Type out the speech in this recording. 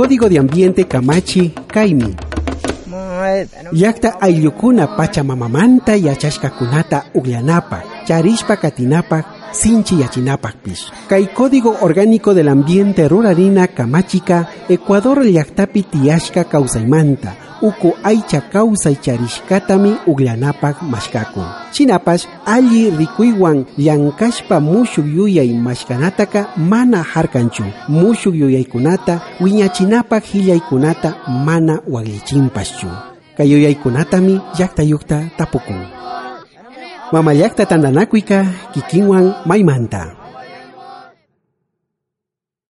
Código de Ambiente Kamachi Kaimi. Llaqta ayllukuna pachamamamanta yachashkakunata uglyanapa, charishpa katinapa, sinchi yachinapakpish. Kay Código Orgánico del Ambiente Ruralina Kamachica, Ecuador llaqtapi tiyashka kawsaymanta, uku aycha kawsay charishkatami uglanapak mashkaku. Chinapash alli rikuywan llankashpa mushuk yuyay mashkanataka mana harkanchu. Mushuk yuyaykunata wiñachinapak hillaykunata mana waglichimpaschu. Kayuyaykunatami llaqtayukta tapukun. Mamayakta tandanakuika, kikinwan maimanta. manta.